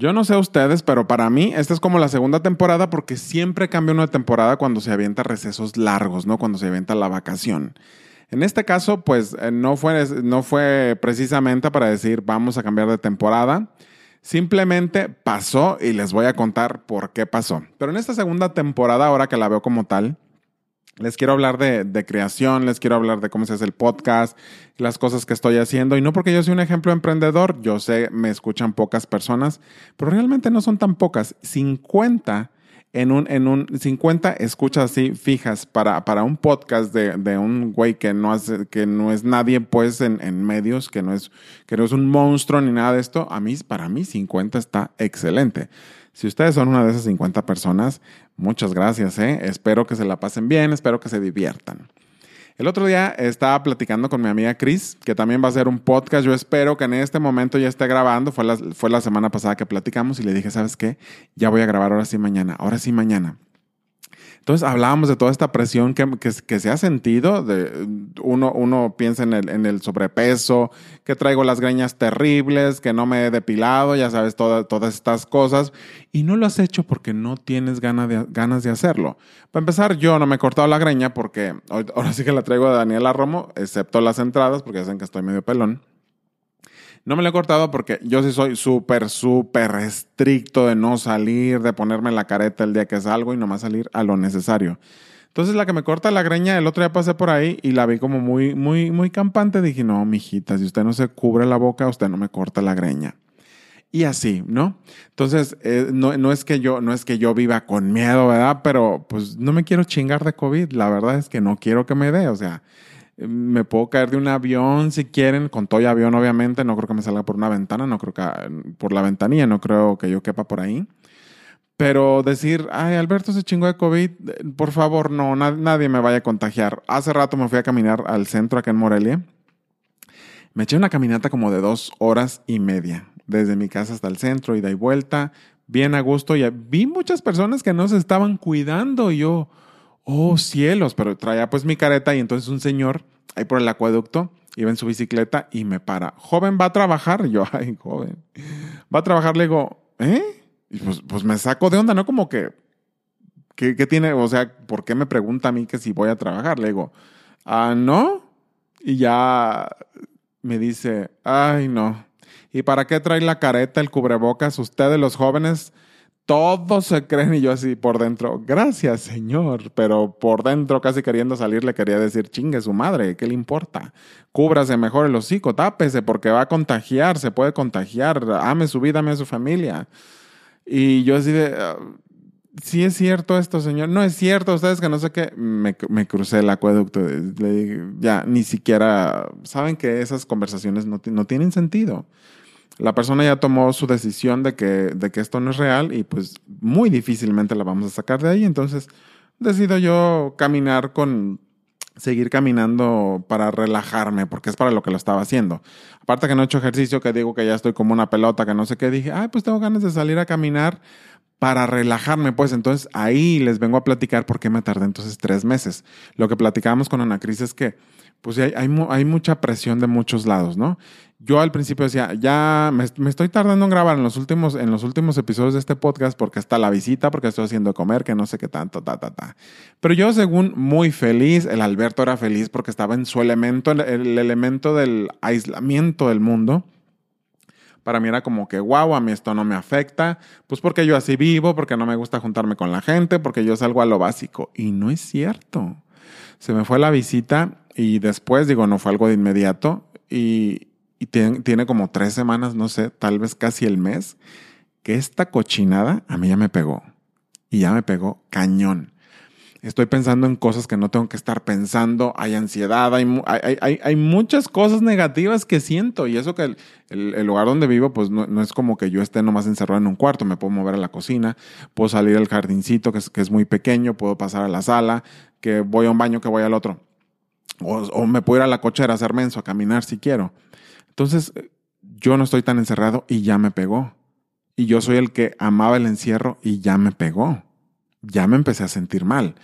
Yo no sé ustedes, pero para mí esta es como la segunda temporada porque siempre cambia una temporada cuando se avienta recesos largos, ¿no? Cuando se avienta la vacación. En este caso, pues eh, no fue, no fue precisamente para decir vamos a cambiar de temporada. Simplemente pasó y les voy a contar por qué pasó. Pero en esta segunda temporada, ahora que la veo como tal, les quiero hablar de, creación, les quiero hablar de cómo se hace el podcast, las cosas que estoy haciendo. Y no porque yo soy un ejemplo emprendedor, yo sé, me escuchan pocas personas, pero realmente no son tan pocas. 50 en un, en un 50 escuchas así fijas para, para un podcast de, de un güey que no, hace, que no es nadie pues en, en, medios, que no, es, que no es un monstruo ni nada de esto, a mí, para mí 50 está excelente. Si ustedes son una de esas 50 personas, muchas gracias, ¿eh? espero que se la pasen bien, espero que se diviertan. El otro día estaba platicando con mi amiga Chris, que también va a hacer un podcast. Yo espero que en este momento ya esté grabando. Fue la, fue la semana pasada que platicamos y le dije, ¿sabes qué? Ya voy a grabar ahora sí mañana, ahora sí mañana. Entonces hablábamos de toda esta presión que, que, se ha sentido. De, uno, uno piensa en el, en el, sobrepeso, que traigo las greñas terribles, que no me he depilado, ya sabes, todas estas cosas. Y no lo has hecho porque no tienes ganas de, ganas de hacerlo. Para empezar, yo no me he cortado la greña porque ahora sí que la traigo de Daniela Romo, excepto las entradas, porque dicen que estoy medio pelón. No me lo he cortado porque yo sí soy súper, súper estricto de no salir, de ponerme la careta el día que salgo y nomás salir a lo necesario. Entonces la que me corta la greña, el otro día pasé por ahí y la vi como muy, muy, muy campante. Dije, no, mijita, si usted no se cubre la boca, usted no me corta la greña. Y así, ¿no? Entonces, eh, no, no, es que yo, no es que yo viva con miedo, ¿verdad? Pero pues no me quiero chingar de COVID. La verdad es que no quiero que me dé. O sea, me puedo caer de un avión si quieren, con todo y avión obviamente, no creo que me salga por una ventana, no creo que por la ventanilla, no creo que yo quepa por ahí. Pero decir, ay, Alberto se chingó de COVID, por favor, no, nadie me vaya a contagiar. Hace rato me fui a caminar al centro acá en Morelia. Me eché una caminata como de dos horas y media, desde mi casa hasta el centro, ida y vuelta, bien a gusto. Y vi muchas personas que no se estaban cuidando. Y yo, oh cielos, pero traía pues mi careta y entonces un señor ahí por el acueducto iba en su bicicleta y me para, joven, va a trabajar. Y yo, ay, joven, va a trabajar. Le digo, ¿eh? Y pues, pues me saco de onda, ¿no? Como que, ¿qué, ¿qué, tiene? O sea, ¿por qué me pregunta a mí que si voy a trabajar? Le digo, ah, no. Y ya me dice, ay, no. ¿Y para qué trae la careta, el cubrebocas? Ustedes, los jóvenes, todos se creen y yo así por dentro, gracias Señor, pero por dentro casi queriendo salir le quería decir, chingue su madre, ¿qué le importa? Cúbrase mejor el hocico, tápese porque va a contagiar, se puede contagiar, ame su vida, ame a su familia. Y yo así de, ah, sí es cierto esto, Señor, no es cierto, ustedes que no sé qué, me, crucé el acueducto, le dije, ya, ni siquiera, saben que esas conversaciones no, no tienen sentido la persona ya tomó su decisión de que, de que esto no es real y pues muy difícilmente la vamos a sacar de ahí. Entonces decido yo caminar con, seguir caminando para relajarme, porque es para lo que lo estaba haciendo. Aparte que no he hecho ejercicio, que digo que ya estoy como una pelota, que no sé qué, dije, ay, pues tengo ganas de salir a caminar para relajarme, pues entonces ahí les vengo a platicar por qué me tardé entonces tres meses. Lo que platicábamos con Ana Cris es que pues hay, hay, hay, mucha presión de muchos lados, ¿no? Yo al principio decía, ya me, me, estoy tardando en grabar en los, últimos, en los últimos episodios de este podcast porque está la visita, porque estoy haciendo comer, que no sé qué tanto, ta, ta, ta. Pero yo según muy feliz, el Alberto era feliz porque estaba en su elemento, el, el elemento del aislamiento del mundo. Para mí era como que, wow, a mí esto no me afecta, pues porque yo así vivo, porque no me gusta juntarme con la gente, porque yo salgo a lo básico. Y no es cierto. Se me fue la visita y después, digo, no fue algo de inmediato y, tiene, como tres semanas, no sé, tal vez casi el mes, que esta cochinada a mí ya me pegó. Y ya me pegó cañón. Estoy pensando en cosas que no tengo que estar pensando, hay ansiedad, hay, hay, hay, muchas cosas negativas que siento y eso que el, lugar donde vivo pues no, es como que yo esté nomás encerrado en un cuarto, me puedo mover a la cocina, puedo salir al jardincito que es, que es muy pequeño, puedo pasar a la sala, que voy a un baño, que voy al otro. O, me puedo ir a la cochera a hacer menso, a caminar si quiero. Entonces, yo no estoy tan encerrado y ya me pegó. Y yo soy el que amaba el encierro y ya me pegó. Ya me empecé a sentir mal.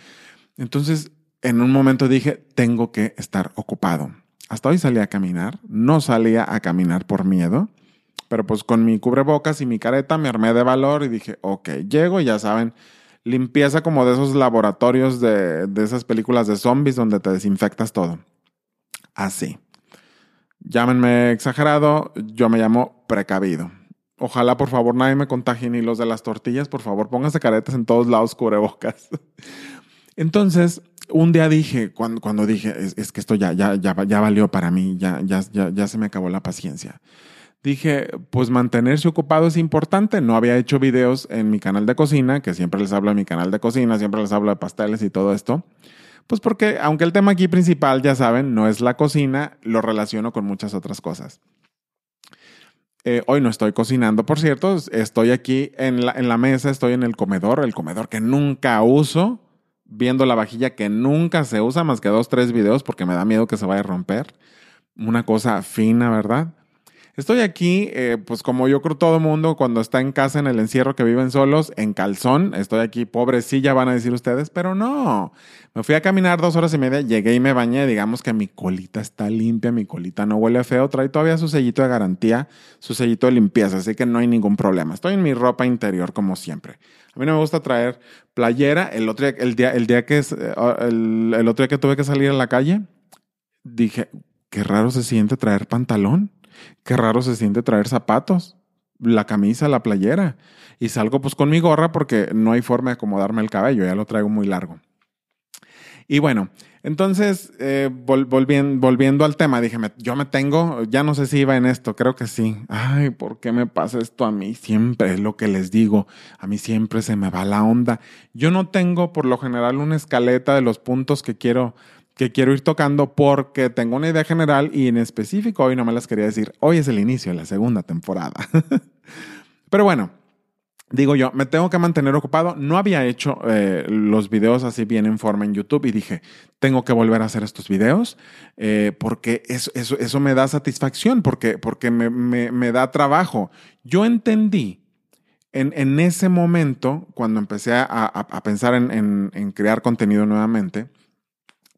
Entonces, en un momento dije, tengo que estar ocupado. Hasta hoy salí a caminar. No salía a caminar por miedo. Pero pues con mi cubrebocas y mi careta me armé de valor y dije, ok, llego y ya saben, limpieza como de esos laboratorios de, de esas películas de zombies donde te desinfectas todo. Así. Llámenme exagerado, yo me llamo precavido. Ojalá, por favor, nadie me contagie ni los de las tortillas. Por favor, pónganse caretas en todos lados, cubrebocas. Entonces, un día dije, cuando, cuando dije, es, que esto ya, ya, ya, ya valió para mí, ya, ya, ya, ya se me acabó la paciencia. Dije, pues mantenerse ocupado es importante. No había hecho videos en mi canal de cocina, que siempre les hablo de mi canal de cocina, siempre les hablo de pasteles y todo esto. Pues porque, aunque el tema aquí principal, ya saben, no es la cocina, lo relaciono con muchas otras cosas. Eh, hoy no estoy cocinando, por cierto, estoy aquí en la, en la mesa, estoy en el comedor, el comedor que nunca uso, viendo la vajilla que nunca se usa más que dos, tres videos porque me da miedo que se vaya a romper. Una cosa fina, ¿verdad? Estoy aquí, eh, pues como yo creo todo mundo cuando está en casa en el encierro que viven solos, en calzón. Estoy aquí, pobrecilla, van a decir ustedes, pero no. Me fui a caminar dos horas y media, llegué y me bañé. Digamos que mi colita está limpia, mi colita no huele feo. Trae todavía su sellito de garantía, su sellito de limpieza, así que no hay ningún problema. Estoy en mi ropa interior como siempre. A mí no me gusta traer playera. El otro día, el día, el día que, eh, el, el otro día que tuve que salir a la calle, dije, qué raro se siente traer pantalón. Qué raro se siente traer zapatos, la camisa, la playera. Y salgo pues con mi gorra porque no hay forma de acomodarme el cabello, ya lo traigo muy largo. Y bueno, entonces, eh, volviendo, volviendo, al tema, dije, yo me tengo, ya no sé si iba en esto, creo que sí. Ay, ¿por qué me pasa esto a mí? Siempre es lo que les digo, a mí siempre se me va la onda. Yo no tengo por lo general una escaleta de los puntos que quiero que quiero ir tocando porque tengo una idea general y en específico hoy no me las quería decir. Hoy es el inicio de la segunda temporada. Pero bueno, digo yo, me tengo que mantener ocupado. No había hecho eh, los videos así bien en forma en YouTube y dije, tengo que volver a hacer estos videos eh, porque eso, eso, me da satisfacción, porque, porque me, me, me da trabajo. Yo entendí en, en, ese momento, cuando empecé a, a, pensar en, en, en crear contenido nuevamente,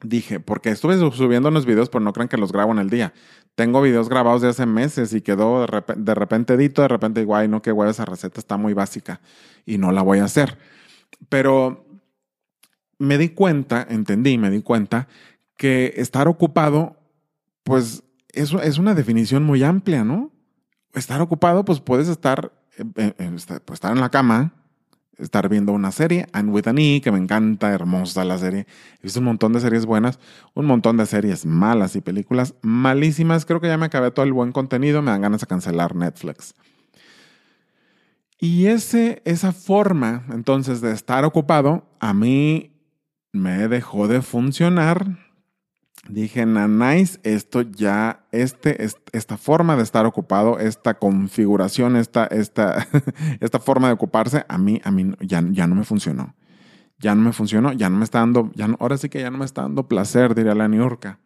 dije, porque estuve subiendo unos videos, pero no crean que los grabo en el día. Tengo videos grabados de hace meses y quedó de, repente, de repente digo, ay, no, qué huevo, esa receta está muy básica y no la voy a hacer. Pero me di cuenta, entendí, me di cuenta que estar ocupado, pues eso es una definición muy amplia, ¿no? Estar ocupado, pues puedes estar, eh, eh, eh, pues, estar en la cama, estar viendo una serie, And with an E, que me encanta, hermosa la serie. He visto un montón de series buenas, un montón de series malas y películas malísimas. Creo que ya me acabé todo el buen contenido, me dan ganas de cancelar Netflix. Y ese, esa forma, entonces, de estar ocupado, a mí me dejó de funcionar dije, nice, esto ya, este, esta forma de estar ocupado, esta configuración, esta, esta, esta forma de ocuparse, a mí, a mí ya, ya no me funcionó. Ya no me funcionó, ya no me está dando, ya ahora sí que ya no me está dando placer, diría la Niurka.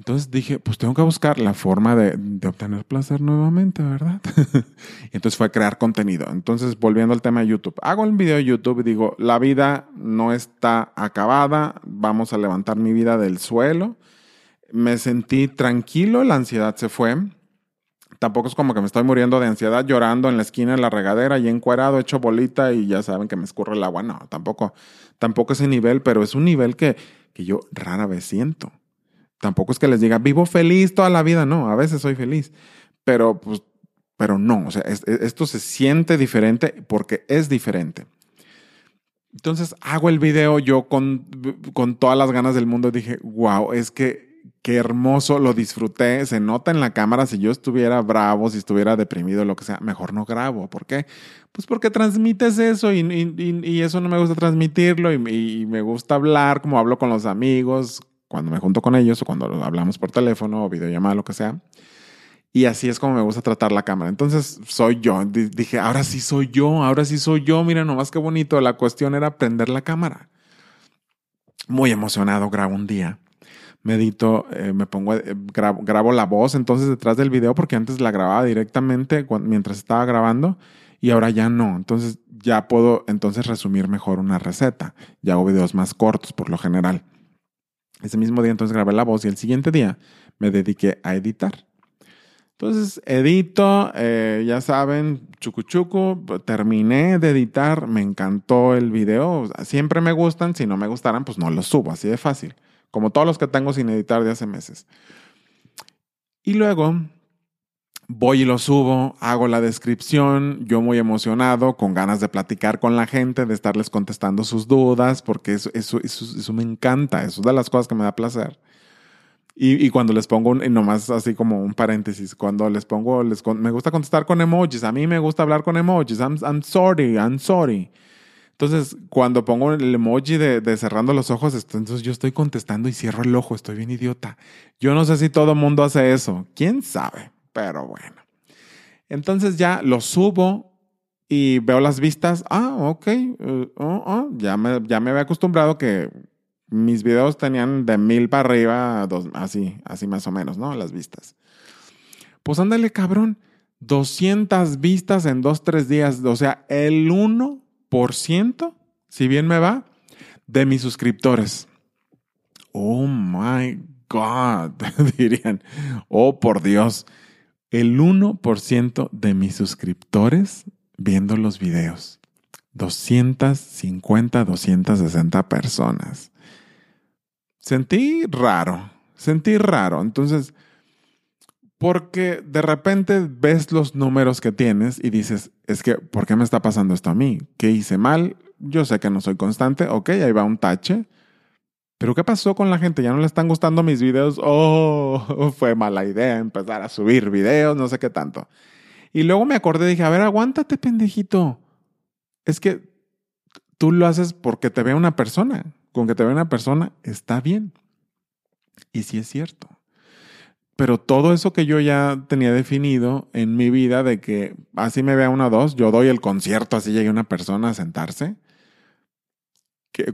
Entonces dije, pues tengo que buscar la forma de, obtener placer nuevamente, ¿verdad? entonces fue crear contenido. Entonces, volviendo al tema de YouTube, hago el video de YouTube y digo, la vida no está acabada, vamos a levantar mi vida del suelo. Me sentí tranquilo, la ansiedad se fue. Tampoco es como que me estoy muriendo de ansiedad llorando en la esquina de la regadera y encuerado, hecho bolita y ya saben que me escurre el agua. No, tampoco, tampoco ese nivel, pero es un nivel que, que yo rara vez siento. Tampoco es que les diga, vivo feliz toda la vida, no, a veces soy feliz, pero pues, pero no, o sea, esto se siente diferente porque es diferente. Entonces hago el video yo con, con todas las ganas del mundo, dije, wow, es que qué hermoso, lo disfruté, se nota en la cámara, si yo estuviera bravo, si estuviera deprimido, lo que sea, mejor no grabo. ¿Por qué? Pues porque transmites eso y, y, y eso no me gusta transmitirlo y, me gusta hablar como hablo con los amigos, cuando me junto con ellos o cuando hablamos por teléfono o videollamada, lo que sea. Y así es como me gusta tratar la cámara. Entonces soy yo. dije, ahora sí soy yo, ahora sí soy yo. Mira, nomás qué bonito. La cuestión era prender la cámara. Muy emocionado, grabo un día. Medito, eh, me pongo, eh, grabo, la voz entonces detrás del video porque antes la grababa directamente mientras estaba grabando y ahora ya no. Entonces ya puedo entonces resumir mejor una receta. Ya hago videos más cortos por lo general. Ese mismo día entonces grabé la voz y el siguiente día me dediqué a editar. Entonces, edito, eh, ya saben, chucu terminé de editar, me encantó el video, siempre me gustan, si no me gustaran, pues no los subo, así de fácil, como todos los que tengo sin editar de hace meses. Y luego voy y lo subo, hago la descripción, yo muy emocionado, con ganas de platicar con la gente, de estarles contestando sus dudas, porque eso, eso, eso me encanta, eso es de las cosas que me da placer. Y, cuando les pongo, un, nomás así como un paréntesis, cuando les pongo, les, me gusta contestar con emojis, a mí me gusta hablar con emojis, I'm, I'm sorry, I'm sorry. Entonces, cuando pongo el emoji de, cerrando los ojos, entonces yo estoy contestando y cierro el ojo, estoy bien idiota. Yo no sé si todo mundo hace eso, quién sabe, pero bueno. Entonces ya lo subo y veo las vistas, ah, ok, uh, oh, oh, ya, me, ya me había acostumbrado que mis videos tenían de mil para arriba, dos, así, así más o menos, ¿no? Las vistas. Pues ándale, cabrón. 200 vistas en dos, tres días. O sea, el 1%, si bien me va, de mis suscriptores. Oh my God, dirían. Oh, por Dios. El 1% de mis suscriptores viendo los videos. 250, 260 personas sentí raro, sentí raro. Entonces, porque de repente ves los números que tienes y dices, es que, ¿por qué me está pasando esto a mí? ¿Qué hice mal? Yo sé que no soy constante, ok, ahí va un tache. Pero ¿qué pasó con la gente? ¿Ya no le están gustando mis videos? Oh, fue mala idea empezar a subir videos, no sé qué tanto. Y luego me acordé y dije, a ver, aguántate, pendejito. Es que tú lo haces porque te ve una persona con que te vea una persona, está bien. Y sí es cierto. Pero todo eso que yo ya tenía definido en mi vida de que así me vea una o dos, yo doy el concierto, así llegue una persona a sentarse,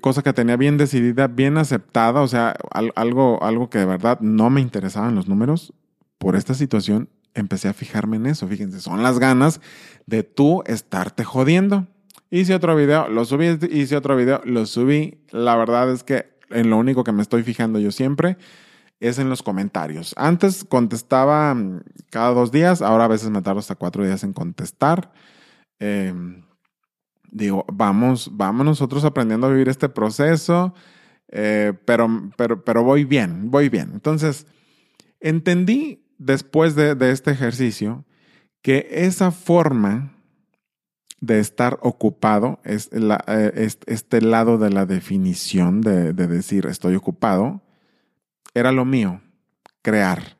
cosa que tenía bien decidida, bien aceptada, o sea, algo, algo que de verdad no me interesaba en los números, por esta situación empecé a fijarme en eso. Fíjense, son las ganas de tú estarte jodiendo. Hice otro video, lo subí, hice otro video, lo subí. La verdad es que en lo único que me estoy fijando yo siempre es en los comentarios. Antes contestaba mm, cada dos días, ahora a veces me tardo hasta cuatro días en contestar. Em, digo, vamos, vamos nosotros aprendiendo a vivir este proceso, eh, pero, pero, pero voy bien, voy bien. Entonces, entendí después de, de este ejercicio que esa forma de estar ocupado, es eh, este lado de la definición de, decir estoy ocupado, era lo mío, crear.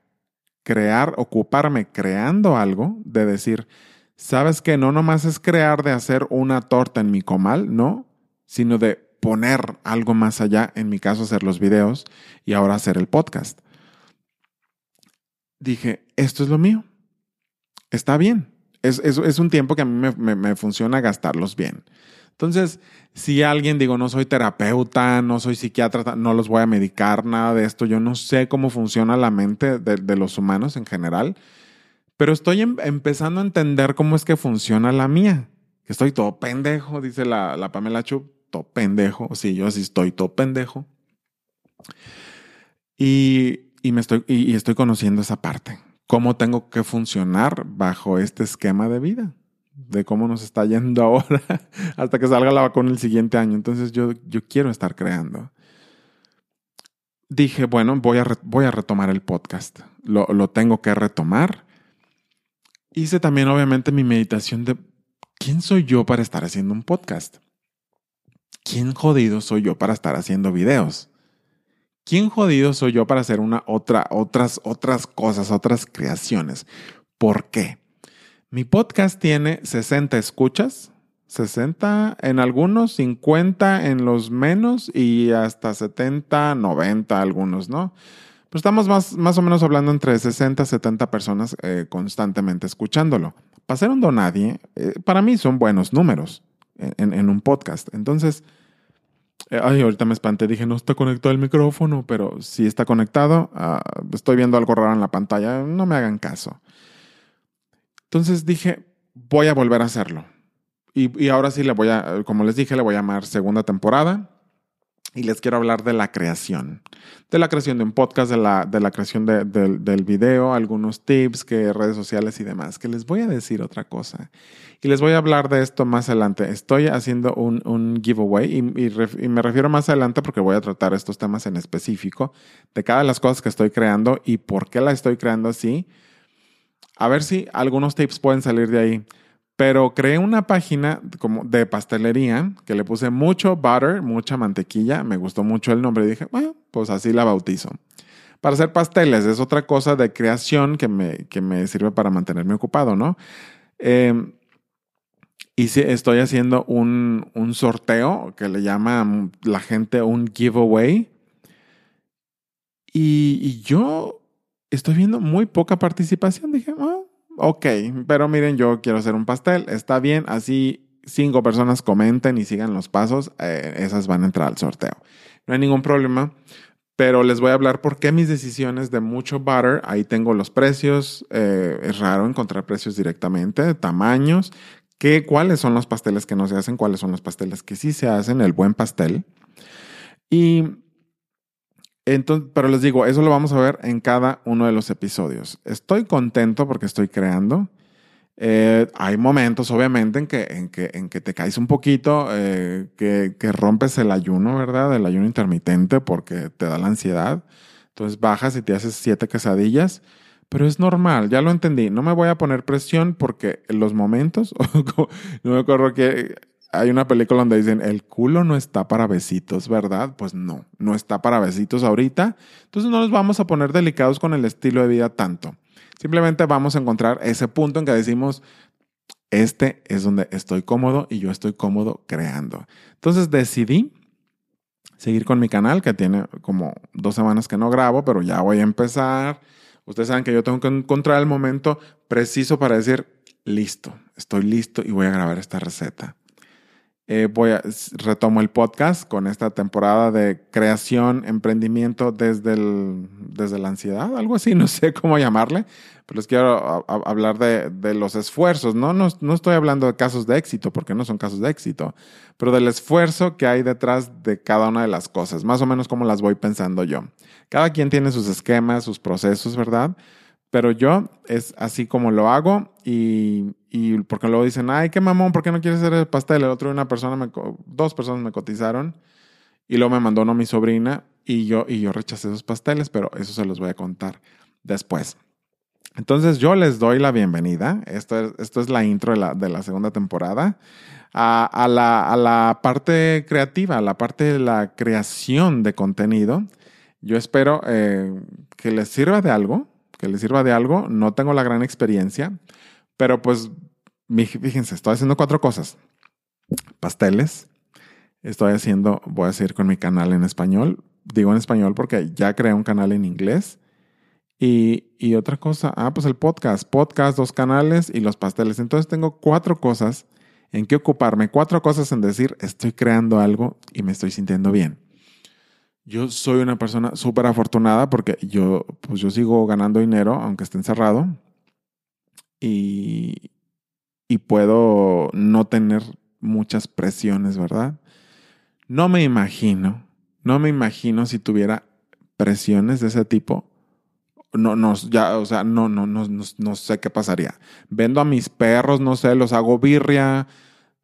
Crear, ocuparme creando algo, de decir, sabes que no nomás es crear de hacer una torta en mi comal, no, sino de poner algo más allá, en mi caso hacer los videos y ahora hacer el podcast. Dije, esto es lo mío, está bien, es, un tiempo que a mí me, funciona gastarlos bien. Entonces, si alguien, digo, no soy terapeuta, no soy psiquiatra, no los voy a medicar, nada de esto, yo no sé cómo funciona la mente de, los humanos en general, pero estoy em, empezando a entender cómo es que funciona la mía. Estoy todo pendejo, dice la, la Pamela Chup, todo pendejo. Sí, yo sí estoy todo pendejo. Y, me estoy, y estoy conociendo esa parte cómo tengo que funcionar bajo este esquema de vida, de cómo nos está yendo ahora hasta que salga la vacuna el siguiente año. Entonces yo, yo quiero estar creando. Dije, bueno, voy a, voy a retomar el podcast. Lo, lo tengo que retomar. Hice también, obviamente, mi meditación de quién soy yo para estar haciendo un podcast. ¿Quién jodido soy yo para estar haciendo videos? ¿Quién jodido soy yo para hacer una otra, otras, otras cosas, otras creaciones? ¿Por qué? Mi podcast tiene 60 escuchas, 60 en algunos, 50 en los menos y hasta 70, 90 algunos, ¿no? Pero estamos más, más o menos hablando entre 60 y 70 personas eh, constantemente escuchándolo. Para un donadie, eh, para mí son buenos números en, un podcast. Entonces, eh, ay, ahorita me espanté, dije, no está conectado el micrófono, pero sí está conectado. Ah, estoy viendo algo raro en la pantalla, no me hagan caso. Entonces dije, voy a volver a hacerlo. Y, ahora sí le voy a, como les dije, le voy a llamar segunda temporada. Y les quiero hablar de la creación, de la creación de un podcast, de la, de la creación del video, algunos tips, que redes sociales y demás, que les voy a decir otra cosa. Y les voy a hablar de esto más adelante. Estoy haciendo un, un giveaway y, me refiero más adelante porque voy a tratar estos temas en específico, de cada de las cosas que estoy creando y por qué la estoy creando así. A ver si algunos tips pueden salir de ahí. Pero creé una página como de pastelería que le puse mucho butter, mucha mantequilla. Me gustó mucho el nombre y dije, bueno, pues así la bautizo. Para hacer pasteles es otra cosa de creación que me, que me sirve para mantenerme ocupado, ¿no? Eh, y sí, estoy haciendo un, un, sorteo que le llama la gente un giveaway. Y, y yo estoy viendo muy poca participación. Dije, oh, ok, pero miren, yo quiero hacer un pastel, está bien, así cinco personas comenten y sigan los pasos, eh, esas van a entrar al sorteo. No hay ningún problema, pero les voy a hablar por qué mis decisiones de mucho butter, ahí tengo los precios, eh, es raro encontrar precios directamente, tamaños, qué, cuáles son los pasteles que no se hacen, cuáles son los pasteles que sí se hacen, el buen pastel. Y entonces, pero les digo, eso lo vamos a ver en cada uno de los episodios. Estoy contento porque estoy creando. Eh, hay momentos, obviamente, en que, en que, en que te caes un poquito, eh, que, que, rompes el ayuno, ¿verdad? El ayuno intermitente porque te da la ansiedad. Entonces bajas y te haces siete quesadillas. Pero es normal, ya lo entendí. No me voy a poner presión porque los momentos, no me acuerdo que hay una película donde dicen, el culo no está para besitos, ¿verdad? Pues no, no está para besitos ahorita. Entonces no nos vamos a poner delicados con el estilo de vida tanto. Simplemente vamos a encontrar ese punto en que decimos, este es donde estoy cómodo y yo estoy cómodo creando. Entonces decidí seguir con mi canal, que tiene como dos semanas que no grabo, pero ya voy a empezar. Ustedes saben que yo tengo que encontrar el momento preciso para decir, listo, estoy listo y voy a grabar esta receta. Eh, voy a, retomo el podcast con esta temporada de creación, emprendimiento desde, el, desde la ansiedad, algo así, no sé cómo llamarle, pero les quiero hablar de, de los esfuerzos, ¿no? ¿no? No estoy hablando de casos de éxito, porque no son casos de éxito, pero del esfuerzo que hay detrás de cada una de las cosas, más o menos como las voy pensando yo. Cada quien tiene sus esquemas, sus procesos, ¿verdad? Pero yo es así como lo hago y, y porque luego dicen, ay, qué mamón, ¿por qué no quieres hacer el pastel? El otro una persona, me, dos personas me cotizaron y luego me mandó uno mi sobrina y yo, y yo rechacé esos pasteles, pero eso se los voy a contar después. Entonces yo les doy la bienvenida. Esto es, esto es la intro de la, de la segunda temporada. A, a, la, a, la, parte creativa, a la parte de la creación de contenido. Yo espero eh, que les sirva de algo que les sirva de algo. No tengo la gran experiencia, pero pues fíjense, estoy haciendo cuatro cosas. Pasteles. Estoy haciendo, voy a seguir con mi canal en español. Digo en español porque ya creé un canal en inglés. Y, y otra cosa, ah, pues el podcast. Podcast, dos canales y los pasteles. Entonces tengo cuatro cosas en que ocuparme, cuatro cosas en decir, estoy creando algo y me estoy sintiendo bien. Yo soy una persona súper afortunada porque yo, pues yo sigo ganando dinero, aunque esté encerrado, y, y puedo no tener muchas presiones, ¿verdad? No me imagino, no me imagino si tuviera presiones de ese tipo. No, no, ya, o sea, no, no, no, no, sé qué pasaría. Vendo a mis perros, no sé, los hago birria,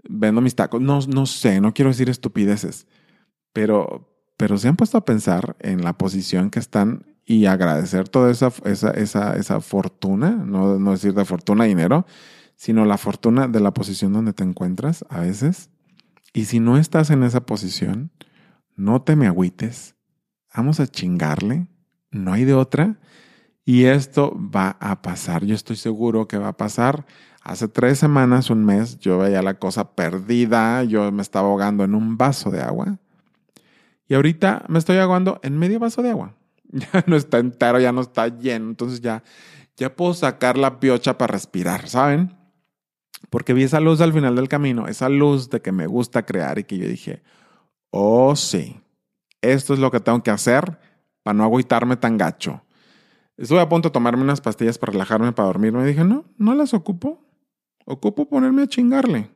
vendo mis tacos, no, no sé, no quiero decir estupideces, pero, pero se han puesto a pensar en la posición que están y agradecer toda esa, esa, esa, esa fortuna, no, no decir de fortuna dinero, sino la fortuna de la posición donde te encuentras a veces. Y si no estás en esa posición, no te me agüites, vamos a chingarle, no hay de otra. Y esto va a pasar, yo estoy seguro que va a pasar. Hace tres semanas, un mes, yo veía la cosa perdida, yo me estaba ahogando en un vaso de agua y ahorita me estoy aguando en medio vaso de agua. Ya no está entero, ya no está lleno. Entonces ya, ya puedo sacar la piocha para respirar, ¿saben? Porque vi esa luz al final del camino, esa luz de que me gusta crear y que yo dije, oh sí, esto es lo que tengo que hacer para no agüitarme tan gacho. Estuve a punto de tomarme unas pastillas para relajarme, para dormirme. Y dije, no, no las ocupo. Ocupo ponerme a chingarle.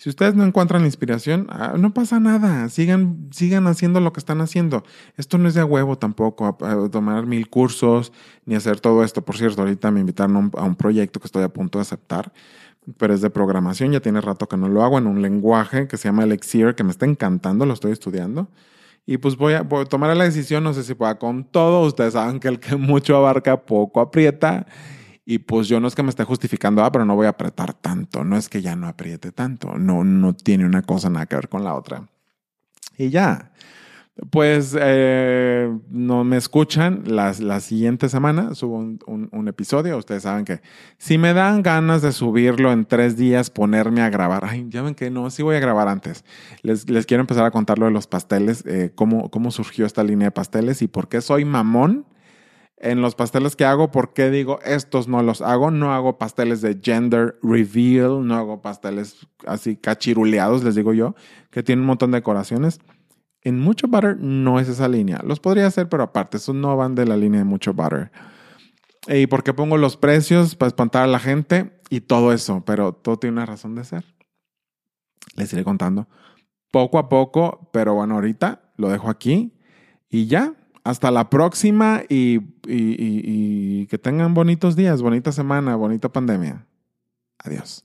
Si ustedes no encuentran inspiración, ah, no pasa nada. Sigan, sigan haciendo lo que están haciendo. Esto no es de huevo tampoco, tomar mil cursos ni hacer todo esto. Por cierto, ahorita me invitaron a un, proyecto que estoy a punto de aceptar, pero es de programación. Ya tiene rato que no lo hago en un lenguaje que se llama Elixir, que me está encantando, lo estoy estudiando. Y pues voy a, voy a tomar la decisión, no sé si pueda con todo. Ustedes saben que el que mucho abarca, poco aprieta. Y pues yo no es que me esté justificando, ah, pero no voy a apretar tanto. No es que ya no apriete tanto. No, no tiene una cosa nada que ver con la otra. Y ya. Pues eh, no me escuchan la, la siguiente semana, subo un, episodio. Ustedes saben que si me dan ganas de subirlo en tres días, ponerme a grabar. Ay, ya ven que no, sí voy a grabar antes. Les, quiero empezar a contar lo de los pasteles, eh, cómo, cómo surgió esta línea de pasteles y por qué soy mamón en los pasteles que hago, ¿por qué digo estos no los hago? No hago pasteles de gender reveal, no hago pasteles así cachiruleados, les digo yo, que tienen un montón de decoraciones. En mucho butter no es esa línea. Los podría hacer, pero aparte, esos no van de la línea de mucho butter. ¿Y por qué pongo los precios? Para espantar a la gente y todo eso, pero todo tiene una razón de ser. Les iré contando poco a poco, pero bueno, ahorita lo dejo aquí y ya, hasta la próxima y, y, que tengan bonitos días, bonita semana, bonita pandemia. Adiós.